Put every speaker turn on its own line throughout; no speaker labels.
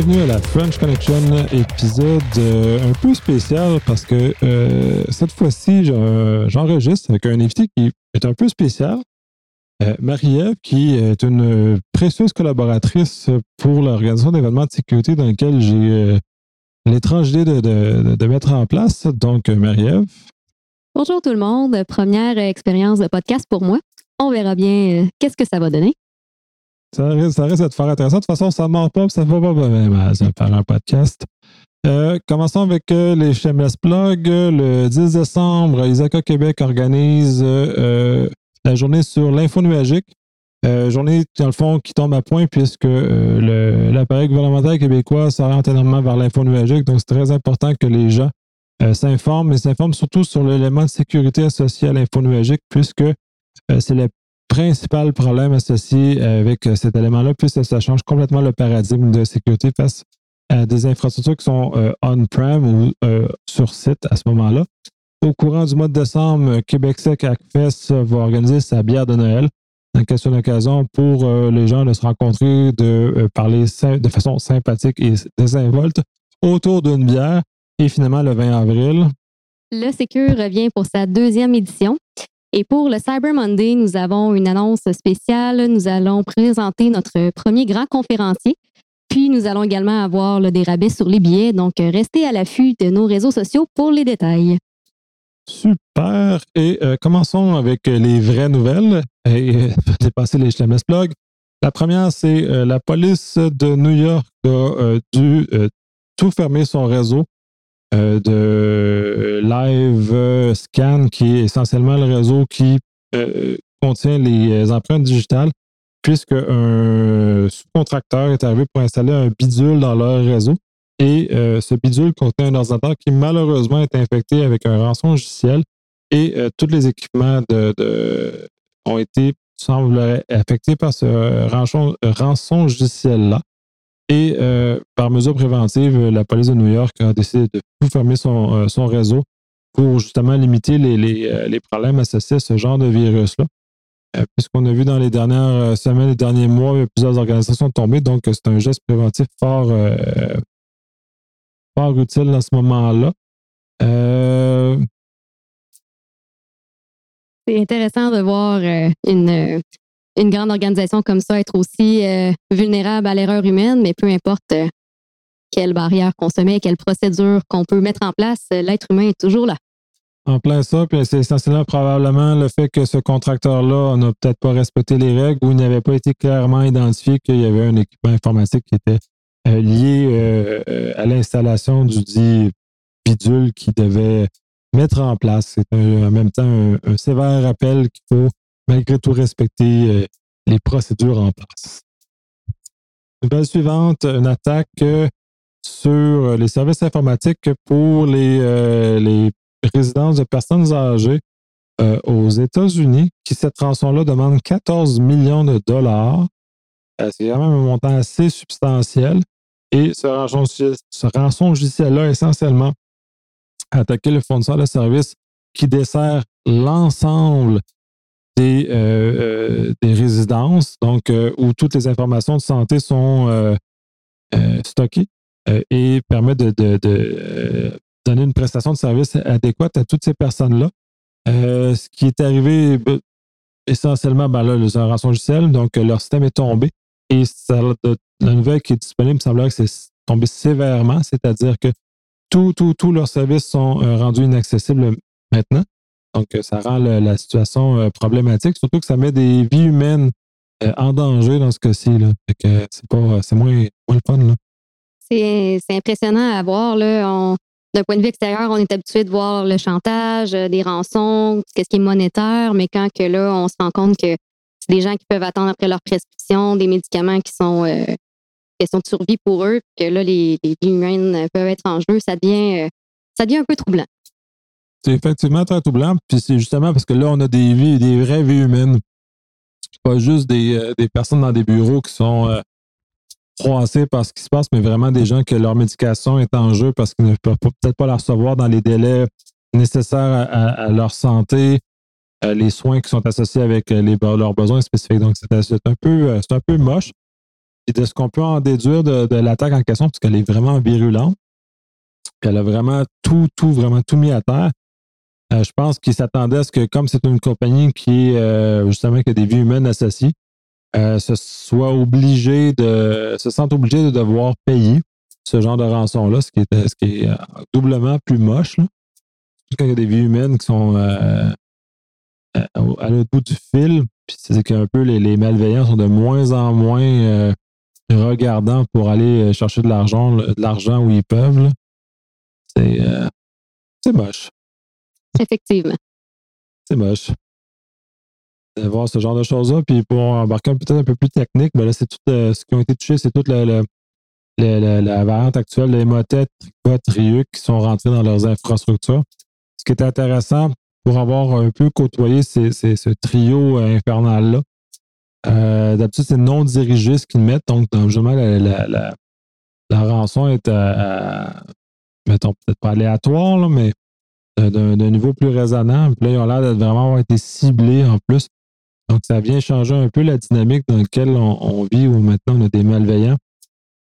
bienvenue à la French Connection, épisode euh, un peu spécial parce que euh, cette fois-ci, j'enregistre avec un invité qui est un peu spécial. Euh, Marie-Ève, qui est une précieuse collaboratrice pour l'organisation d'événements de sécurité dans lequel j'ai l'étrange idée de, de, mettre en place. Donc, Marie-Ève.
Bonjour tout le monde. Première expérience de podcast pour moi. On verra bien qu'est-ce que ça va donner.
Ça risque, ça de faire intéressant. De toute façon, ça ne ment pas, ça ne va pas bien faire un podcast. Euh, commençons avec euh, les Shameless Plug. Le 10 décembre, Isaka Québec organise euh, la journée sur l'info nuagique. journée, dans le fond, qui tombe à point puisque l'appareil gouvernemental québécois s'oriente énormément vers l'info nuagique. Donc, c'est très important que les gens s'informent, mais s'informent surtout sur l'élément de sécurité associé à l'info nuagique puisque c'est la principal problème associé avec euh, cet élément-là, puisque ça change complètement le paradigme de sécurité face à des infrastructures qui sont euh, on-prem ou euh, sur site à ce moment-là. Au courant du mois de décembre, Québec Sec ACFES va organiser sa bière de Noël. Donc, c'est une occasion? Pour les gens de se rencontrer, de parler de façon sympathique et désinvolte autour d'une bière. Et finalement, le 20 avril.
Le Sécure revient pour sa deuxième édition. Et pour le Cyber Monday, nous avons une annonce spéciale. Nous allons présenter notre premier grand conférencier. Puis nous allons également avoir des rabais sur les billets. Donc, restez à l'affût de nos réseaux sociaux pour les détails.
Super. Et euh, commençons avec les vraies nouvelles. Et euh, dépasser les HLMS blogs. La première, c'est euh, la police de New York a dû tout fermer son réseau euh, de Live Scan, qui est essentiellement le réseau qui euh, contient les empreintes digitales, puisque un sous-contracteur est arrivé pour installer un bidule dans leur réseau. Et euh, ce bidule contient un ordinateur qui malheureusement est infecté avec un rançon logiciel et tous les équipements de, ont été, semble affectés par ce rançon, rançon logiciel-là. Et euh, par mesure préventive, la police de New York a décidé de tout fermer son, euh, réseau pour justement limiter les, euh, problèmes associés à ce genre de virus-là. Puisqu'on a vu dans les dernières semaines, les derniers mois, plusieurs organisations tombées, donc c'est un geste préventif fort, fort utile à ce moment-là.
C'est intéressant de voir une, une grande organisation comme ça être aussi euh, vulnérable à l'erreur humaine, mais peu importe euh, quelle barrière qu'on se met, quelle procédure qu'on peut mettre en place, euh, l'être humain est toujours là.
En plein ça, puis c'est essentiellement probablement le fait que ce contracteur-là n'a peut-être pas respecté les règles ou n'avait pas été clairement identifié qu'il y avait un équipement informatique qui était lié à l'installation du dit bidule qui devait mettre en place. C'est en même temps un sévère rappel qu'il faut malgré tout respecter euh, les procédures en place. Nouvelle suivante, une attaque euh, sur les services informatiques pour les, euh, résidences de personnes âgées aux États-Unis, qui cette rançon-là demande 14 millions de dollars. C'est quand même un montant assez substantiel. Et ce rançon, logiciel-là, essentiellement, a attaqué le fournisseur de services qui dessert l'ensemble des, euh, euh, des résidences, donc euh, où toutes les informations de santé sont stockées et permet de, donner une prestation de service adéquate à toutes ces personnes-là. ce qui est arrivé ben, essentiellement, ben là, les rançon logiciel, donc leur système est tombé et la nouvelle qui est disponible semblerait que c'est tombé sévèrement, c'est-à-dire que tous tout, leurs services sont rendus inaccessibles maintenant. Donc, euh, ça rend la situation euh, problématique, surtout que ça met des vies humaines euh, en danger dans ce cas-ci. c'est pas c'est moins, moins fun.
C'est, impressionnant à voir. D'un point de vue extérieur, on est habitué de voir le chantage, des rançons, ce qui est monétaire, mais quand que là, on se rend compte que c'est des gens qui peuvent attendre après leur prescription, des médicaments qui sont de survie pour eux, que là, les, les vies humaines peuvent être en jeu, ça devient, ça devient un peu troublant.
C'est effectivement très troublant. Puis c'est justement parce que là, on a des vies, des vraies vies humaines. Pas juste des, euh, des, personnes dans des bureaux qui sont euh, froissées par ce qui se passe, mais vraiment des gens que leur médication est en jeu parce qu'ils ne peuvent peut-être pas la recevoir dans les délais nécessaires à, leur santé, euh, les soins qui sont associés avec les, leurs besoins spécifiques. Donc, c'est un peu, un peu moche. Et de ce qu'on peut en déduire de, l'attaque en question, parce qu'elle est vraiment virulente, qu'elle a vraiment tout, tout, vraiment tout mis à terre. Euh, je pense qu'ils s'attendaient à ce que, comme c'est une compagnie qui, euh, justement, qui a des vies humaines associées, euh, se soit obligé de se sent obligé de devoir payer ce genre de rançon-là, ce qui est, est doublement plus moche. Quand il y a des vies humaines qui sont à l'autre bout du fil, puis c'est qu'un peu les, malveillants sont de moins en moins regardants pour aller chercher de l'argent, de l'argent où ils peuvent. C'est moche.
Effectivement.
C'est moche. De voir ce genre de choses-là. Puis pour embarquer peut-être un peu plus technique, ben là, c'est tout euh, ce qui a été touché, c'est toute la, la, variante actuelle les motettes, Tricot, Ryuk qui sont rentrés dans leurs infrastructures. Ce qui est intéressant pour avoir un peu côtoyé ce trio infernal-là. Euh, d'habitude, c'est non dirigé ce qu'ils mettent. Donc, justement, la, la, rançon est, mettons, peut-être pas aléatoire, mais d'un niveau plus raisonnable. Puis là, ils ont l'air d'être vraiment avoir été ciblés en plus. Donc, ça vient changer un peu la dynamique dans laquelle on, vit, où maintenant on a des malveillants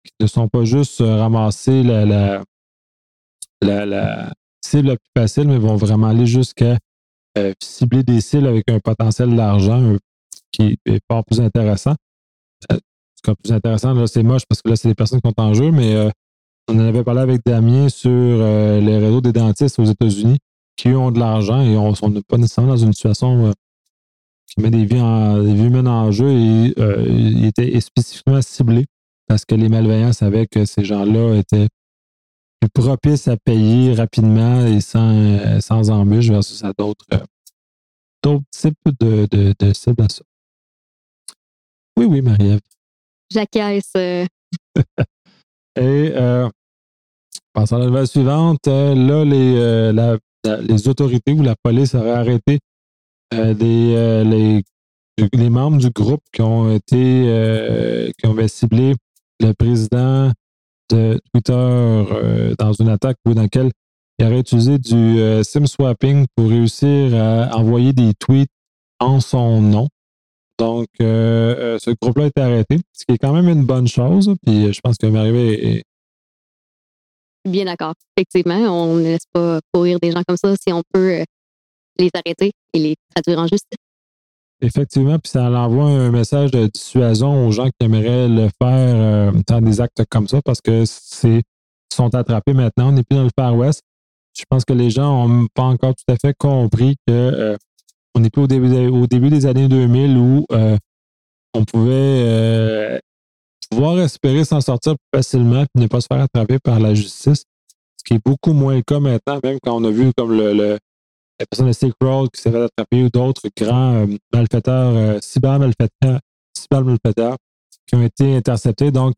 qui ne sont pas juste euh, ramasser la, cible la plus facile, mais vont vraiment aller jusqu'à euh, cibler des cibles avec un potentiel d'argent qui est pas plus intéressant. Euh, plus intéressant, là, c'est moche parce que là, c'est des personnes qui sont en jeu, mais on en avait parlé avec Damien sur euh, les réseaux des dentistes aux États-Unis qui ont de l'argent et on n'est pas nécessairement dans une situation euh, qui met des vies, en, des vies humaines en jeu et euh, il était spécifiquement ciblé parce que les malveillants savaient que ces gens-là étaient plus propices à payer rapidement et sans, sans embûche versus à d'autres types de, de, de cibles à ça. Oui, oui, Marie-Ève.
J'acquiesce.
Et euh, passant à la nouvelle suivante, euh, là, les, euh, les autorités ou la police auraient arrêté euh, des, les, les, membres du groupe qui ont été qui ont ciblé le président de Twitter dans une attaque dans laquelle il aurait utilisé du SIM swapping pour réussir à envoyer des tweets en son nom. Donc, euh, euh, ce groupe-là a été arrêté, ce qui est quand même une bonne chose. Puis je pense que marie est.
Bien d'accord. Effectivement, on ne laisse pas courir des gens comme ça si on peut euh, les arrêter et les traduire en justice.
Effectivement, puis ça envoie un message de dissuasion aux gens qui aimeraient le faire dans des actes comme ça parce que c'est sont attrapés maintenant. On n'est plus dans le Far West. Je pense que les gens n'ont pas encore tout à fait compris que on n'est plus au début, des années 2000 où euh, on pouvait euh, pouvoir espérer s'en sortir facilement et ne pas se faire attraper par la justice, ce qui est beaucoup moins le cas maintenant, même quand on a vu comme le, la personne de Silk Road qui s'est fait attraper ou d'autres grands euh, malfaiteurs, cyber malfaiteurs, cyber malfaiteurs qui ont été interceptés. Donc,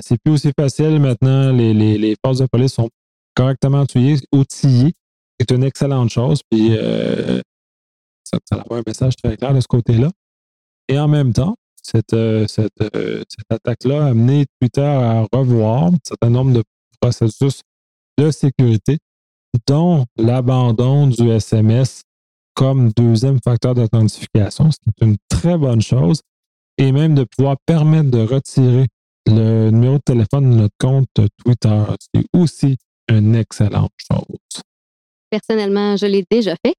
c'est plus aussi facile maintenant. Les, forces de police sont correctement outillées, outillées c'est une excellente chose. Puis ça, ça avoir un message très clair de ce côté-là. Et en même temps, cette, euh, cette, euh, cette attaque-là a amené Twitter à revoir un certain nombre de processus de sécurité, dont l'abandon du SMS comme deuxième facteur d'authentification, ce qui est une très bonne chose, et même de pouvoir permettre de retirer le numéro de téléphone de notre compte Twitter. C'est aussi une excellente chose.
Personnellement, je l'ai déjà fait.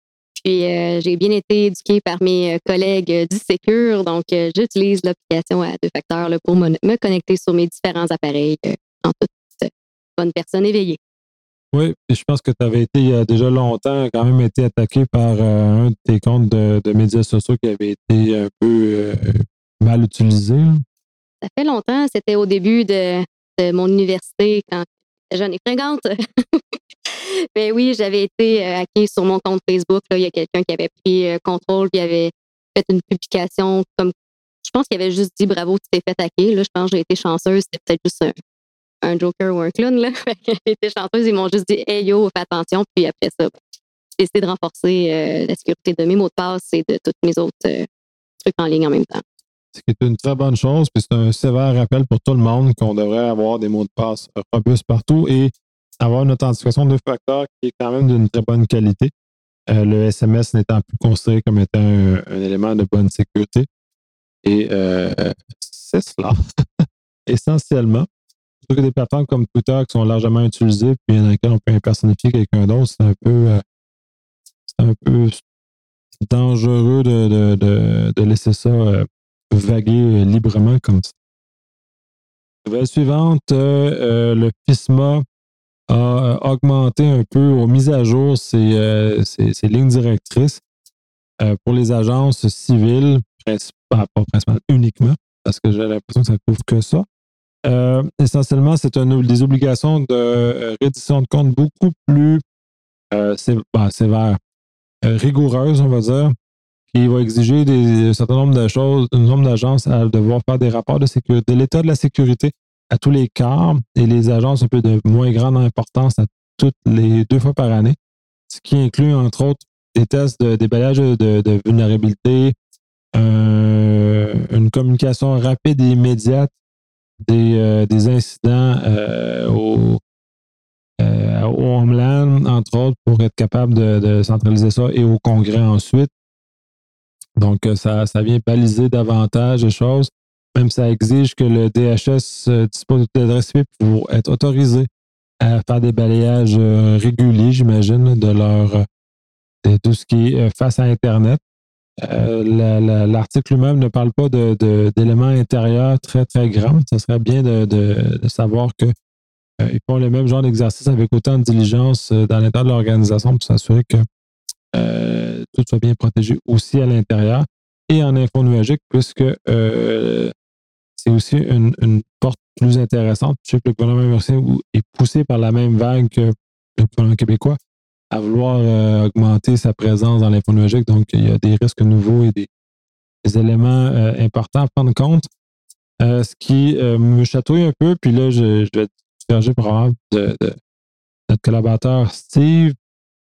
Puis euh, j'ai bien été éduquée par mes euh, collègues euh, du Secure, donc j'utilise l'application à deux facteurs pour me, connecter sur mes différents appareils en toute bonne personne éveillée.
Oui, et je pense que tu avais été il y a déjà longtemps quand même été attaqué par un de tes comptes de, médias sociaux qui avait été un peu mal utilisé.
Ça fait longtemps, c'était au début de, de mon université quand j'étais jeune et fringante. ben oui, j'avais été euh, hacké sur mon compte Facebook. Là. Il y a quelqu'un qui avait pris euh, contrôle puis avait fait une publication comme. Je pense qu'il avait juste dit bravo, tu t'es fait hacker. Là, je pense que j'ai été chanceuse. C'était peut-être juste un, joker ou un clown. Là. j'ai été chanceuse. Ils m'ont juste dit Hey yo, fais attention. Puis après ça, ben, j'ai essayé de renforcer euh, la sécurité de mes mots de passe et de tous mes autres trucs en ligne en même temps.
Ce qui est une très bonne chose, puis c'est un sévère rappel pour tout le monde qu'on devrait avoir des mots de passe robustes partout. Et avoir une authentification de facteurs qui est quand même d'une très bonne qualité. Euh, le SMS n'étant plus considéré comme étant un, élément de bonne sécurité. Et euh, c'est cela. essentiellement. Surtout que des plateformes comme Twitter qui sont largement utilisées, puis dans lesquelles on peut impersonnifier quelqu'un d'autre, c'est un peu euh, c'est un peu dangereux de, de, de, laisser ça vaguer librement comme ça. Nouvelle suivante, le FISMA a augmenté un peu, aux mises à jour ses, ses lignes directrices pour les agences civiles, pas, principalement uniquement, parce que j'ai l'impression que ça ne couvre que ça. Euh, essentiellement, c'est des obligations de euh, reddition de compte beaucoup plus euh, bah, sévères, rigoureuses, on va dire, qui va exiger un certain nombre de choses, un nombre d'agences à devoir faire des rapports de sécurité, de l'état de la sécurité à tous les quarts et les agences un peu de moins grande importance à toutes les deux fois par année, ce qui inclut entre autres des tests de déballage de, vulnérabilité, euh, une communication rapide et immédiate des, euh, incidents euh, au, au Homeland, entre autres, pour être capable de, centraliser ça et au Congrès ensuite. Donc, ça, ça vient baliser davantage les choses. Même ça exige que le DHS dispose d'adresse IP pour être autorisé à faire des balayages réguliers, j'imagine, de leur de tout ce qui est face à Internet. Euh, l'article même ne parle pas d'éléments intérieurs très, très grands. Ce serait bien de, savoir qu'ils euh, font le même genre d'exercice avec autant de diligence euh, dans l'intérieur de l'organisation pour s'assurer que tout soit bien protégé aussi à l'intérieur et en info nuagique, puisque c'est aussi une, porte plus intéressante. Je sais que le gouvernement américain est poussé par la même vague que le gouvernement québécois à vouloir euh, augmenter sa présence dans l'infonuagique. Donc, il y a des risques nouveaux et des, éléments euh, importants à prendre compte. Euh, ce qui me chatouille un peu, puis là, je, vais diverger probablement de, de, notre collaborateur Steve.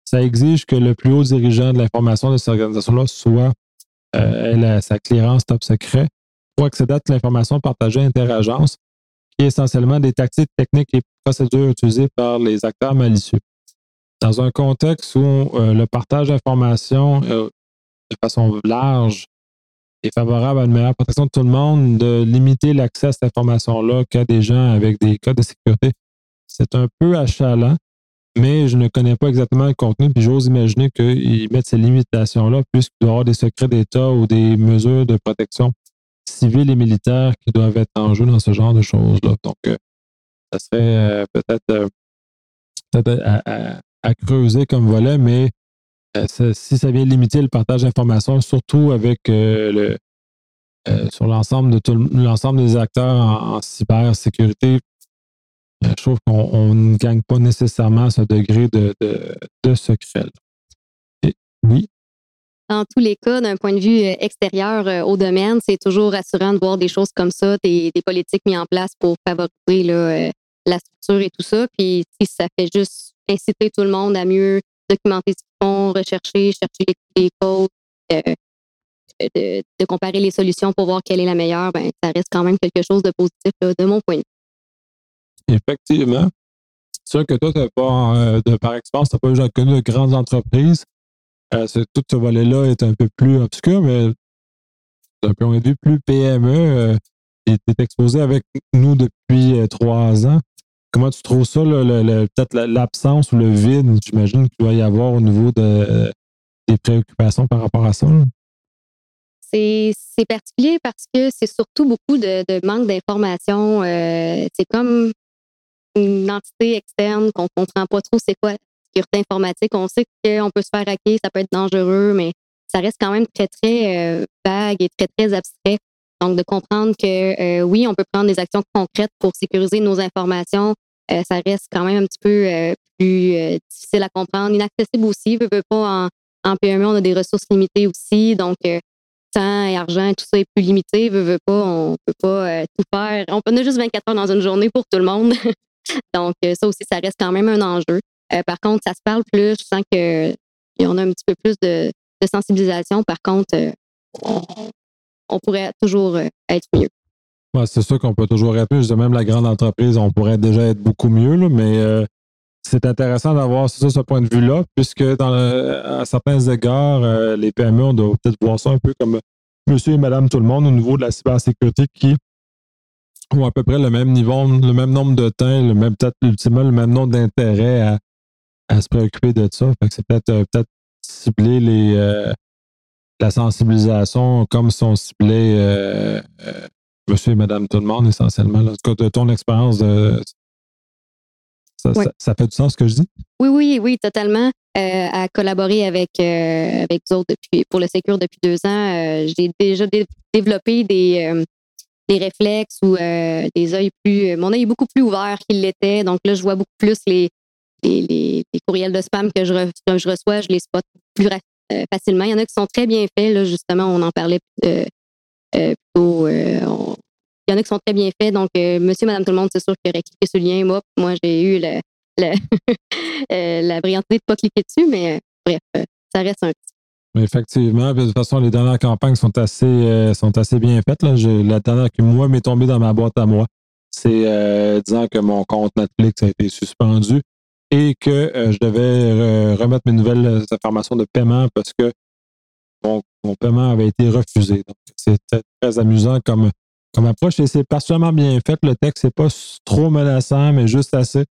Ça exige que le plus haut dirigeant de l'information de cette organisation-là soit sa clearance top secret pour accéder à l'information partagée interagence, qui est essentiellement des tactiques techniques et procédures utilisées par les acteurs malicieux. Dans un contexte où euh, le partage d'informations euh, de façon large est favorable à une meilleure protection de tout le monde, de limiter l'accès à cette information-là qu'à des gens avec des codes de sécurité, c'est un peu achalant, mais je ne connais pas exactement le contenu, puis j'ose imaginer qu'ils mettent ces limitations-là, puisqu'il doit y avoir des secrets d'État ou des mesures de protection civile et militaire qui doivent être en jeu dans ce genre de choses-là. Donc, euh, ça serait peut-être à, à creuser comme volet, mais euh, si ça vient limiter le partage d'informations, surtout avec euh, le euh, sur l'ensemble de l'ensemble des acteurs en, cybersécurité, je trouve qu'on ne gagne pas nécessairement ce degré de, de, secret. oui?
Dans tous les cas, d'un point de vue extérieur au domaine, c'est toujours rassurant de voir des choses comme ça, des, politiques mises en place pour favoriser la structure et tout ça. Puis si ça fait juste inciter tout le monde à mieux documenter ce qu'ils font, rechercher, chercher les, codes, euh, de, comparer les solutions pour voir quelle est la meilleure, ben, ça reste quand même quelque chose de positif de mon point de
vue. Effectivement. C'est sûr que toi, pas, euh, de, par expérience, tu n'as pas déjà connu de grandes entreprises. Euh, tout ce volet-là est un peu plus obscur, mais d'un point de plus PME, tu es exposé avec nous depuis trois ans. Comment tu trouves ça, peut-être l'absence ou le vide, j'imagine, qu'il doit y avoir au niveau de, des préoccupations par rapport à ça?
C'est particulier parce que c'est surtout beaucoup de, manque d'informations. Euh, c'est comme une entité externe qu'on ne comprend pas trop c'est quoi sécurité informatique. On sait qu'on peut se faire hacker, ça peut être dangereux, mais ça reste quand même très, très euh, vague et très, très abstrait. Donc, de comprendre que euh, oui, on peut prendre des actions concrètes pour sécuriser nos informations, euh, ça reste quand même un petit peu plus difficile à comprendre, inaccessible aussi. Veut, veut pas en, PME, on a des ressources limitées aussi, donc temps et argent, tout ça est plus limité. Veut, veut pas, on peut pas tout faire. On a juste 24 heures dans une journée pour tout le monde. donc ça aussi, ça reste quand même un enjeu. Par contre, ça se parle plus. Je sens qu'il y en a un petit peu plus de, sensibilisation. Par contre, on pourrait toujours être mieux
c'est sûr qu'on peut toujours être mieux. Je même la grande entreprise, on pourrait déjà être beaucoup mieux, mais euh, c'est intéressant d'avoir ce point de vue-là, puisque dans à certains égards, euh, les PME, on doit peut-être voir ça un peu comme monsieur et madame tout le monde au niveau de la cybersécurité qui ont à peu près le même niveau, le même nombre de temps, le même peut-être ultimement le même nombre d'intérêts à, à, se préoccuper de ça. Fait que c'est peut-être euh, peut-être cibler les euh, la sensibilisation comme sont ciblés euh, monsieur et madame tout le monde essentiellement. En tout cas, de ton expérience de ça, fait du sens ce que je dis?
Oui, oui, oui, totalement. à collaborer avec, avec vous autres depuis, pour le Secure depuis deux ans, j'ai déjà développé des, des réflexes ou des yeux plus. Mon œil est beaucoup plus ouvert qu'il l'était. Donc là, je vois beaucoup plus les, les, courriels de spam que je, je, reçois. Je les spot plus euh, facilement. Il y en a qui sont très bien faits. Là, justement, on en parlait euh, plutôt. il y en a qui sont très bien faits. Donc, monsieur, madame, tout le monde, c'est sûr qu'il aurait cliqué sur le lien. Moi, moi j'ai eu la brillante idée de ne pas cliquer dessus, mais bref, ça reste un petit
Effectivement. De toute façon, les dernières campagnes sont assez, euh, sont assez bien faites. Là. la dernière qui, moi, m'est tombée dans ma boîte à moi, c'est euh, disant que mon compte Netflix a été suspendu et que euh, je devais remettre mes nouvelles informations de paiement parce que mon, paiement avait été refusé. Donc, c'est très amusant comme, comme approche et c'est particulièrement bien fait. Le texte n'est pas trop menaçant, mais juste assez.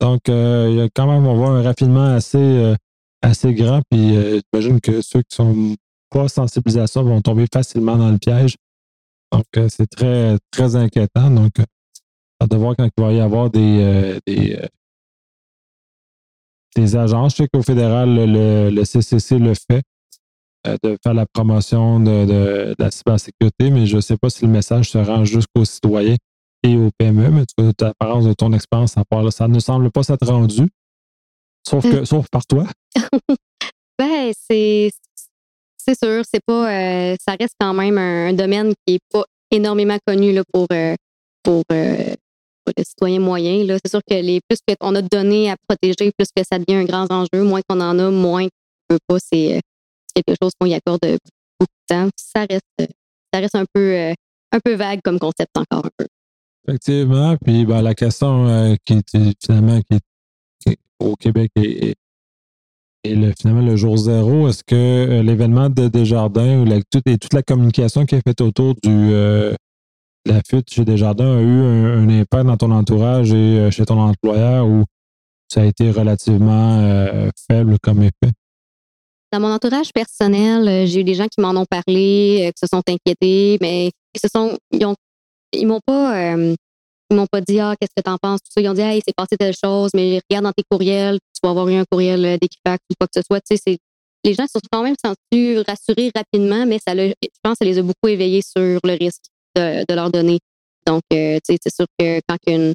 Donc, il y a quand même, on voit un raffinement assez assez grand. Puis euh, j'imagine que ceux qui sont pas sensibilisés à ça vont tomber facilement dans le piège. Donc, euh, c'est très, très inquiétant. Donc, de voir quand il va y avoir des, euh, des, des agences. Je sais qu'au fédéral, le, CCC le fait, de faire la promotion de, la cybersécurité, mais je ne sais pas si le message se rend jusqu'aux citoyens et aux PME. Mais tu as l'apparence de ton expérience ça ne semble pas s'être rendu. Sauf, que, sauf par toi.
ben, c'est, c'est sûr, c'est pas, euh, ça reste quand même un, domaine qui est pas énormément connu là, pour, euh, pour, euh, pour, le citoyen moyen. C'est sûr que les plus qu'on a de données à protéger, plus que ça devient un grand enjeu, moins qu'on en a, moins qu'on peut pas. C'est quelque chose qu'on y accorde beaucoup de temps. Ça reste, ça reste un peu, un peu vague comme concept encore un peu.
Effectivement. Puis ben, la question qui finalement qui au Québec et, et le, finalement, le jour zéro, est-ce que euh, l'événement de Desjardins ou toute, et toute la communication qui est faite autour du, euh, la fuite chez Desjardins a eu un, impact dans ton entourage et euh, chez ton employeur ou ça a été relativement faible comme effet?
Dans mon entourage personnel, j'ai eu des gens qui m'en ont parlé, qui se sont inquiétés, mais ils se sont, ils ont, ils m'ont pas, ils m'ont pas dit Ah, qu'est-ce que tu en penses? Tout ça. Ils ont dit Hey, c'est passé telle chose, mais regarde dans tes courriels, tu vas avoir eu un courriel euh, d'équipac ou quoi que ce soit. Tu sais, les gens se sont quand même sentis rassurés rapidement, mais ça je pense que ça les a beaucoup éveillés sur le risque de, de leur donner. Donc, euh, c'est sûr que quand une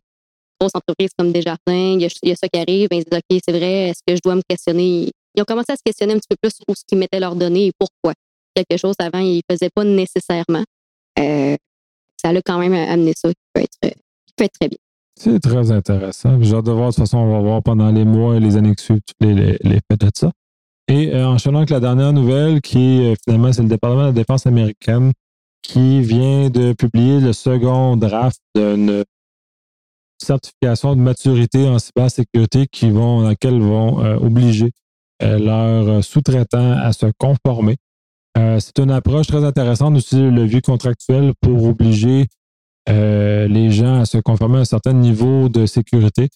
grosse entreprise comme Desjardins, il y il y a ça qui arrive, ben, ils disent OK, c'est vrai, est-ce que je dois me questionner? Ils ont commencé à se questionner un petit peu plus sur ce qu'ils mettaient leurs données et pourquoi. Quelque chose avant, ils ne faisaient pas nécessairement. Euh, ça a quand même amené ça qui peut être très bien.
C'est très intéressant. J'ai hâte de voir, de toute façon, on va voir pendant les mois et les années qui suivent les, les, les faits de ça. Et euh, enchaînant avec la dernière nouvelle, qui euh, finalement, c'est le département de la défense américaine qui vient de publier le second draft d'une certification de maturité en cybersécurité qui vont, dans laquelle vont euh, obliger leurs sous-traitants à se conformer. c'est une approche très intéressante d'utiliser le levier contractuel pour obliger euh, les gens à se conformer à un certain niveau de sécurité,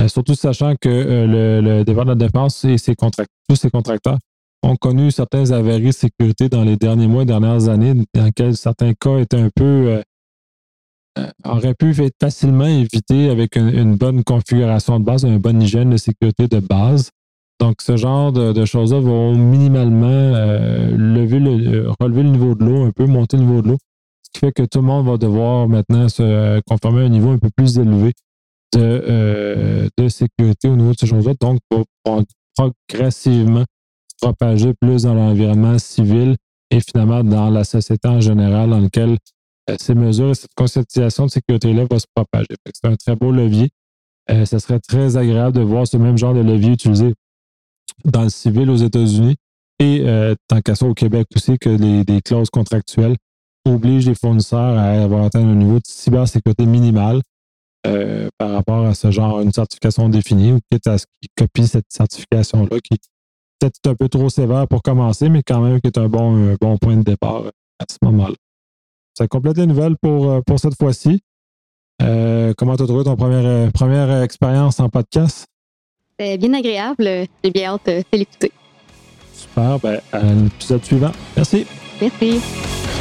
euh, surtout sachant que euh, le, département de la défense et ses tous ses contracteurs ont connu certains avaries de sécurité dans les derniers mois dernières années, dans lesquels certains cas étaient un peu auraient pu être facilement évités avec une, bonne configuration de base, une bonne hygiène de sécurité de base. Donc, ce genre de, choses-là vont minimalement lever le, relever le niveau de l'eau, un peu monter le niveau de l'eau, ce qui fait que tout le monde va devoir maintenant se conformer à un niveau un peu plus élevé de, euh, de sécurité au niveau de ces choses-là. Donc, progressivement propager plus dans l'environnement civil et finalement dans la société en général dans lequel euh, ces mesures et cette conscientisation de sécurité-là va se propager. C'est un très beau levier. Euh, ce serait très agréable de voir ce même genre de levier utilisé dans le civil aux États-Unis et tant qu'à ça au Québec aussi, que les, des clauses contractuelles oblige les fournisseurs à avoir atteint un niveau de cybersécurité minimal euh, par rapport à ce genre, une certification définie ou quitte à ce qu'ils copient cette certification-là qui peut-être un peu trop sévère pour commencer, mais quand même qui est un bon, bon point de départ euh, à ce moment-là. Ça complète les nouvelles pour, euh, pour cette fois-ci. Euh, comment tu as trouvé ton première, première expérience en podcast?
C'est bien agréable. J'ai bien hâte de l'écouter.
Super. Ben, à l'épisode suivant. Merci.
Merci.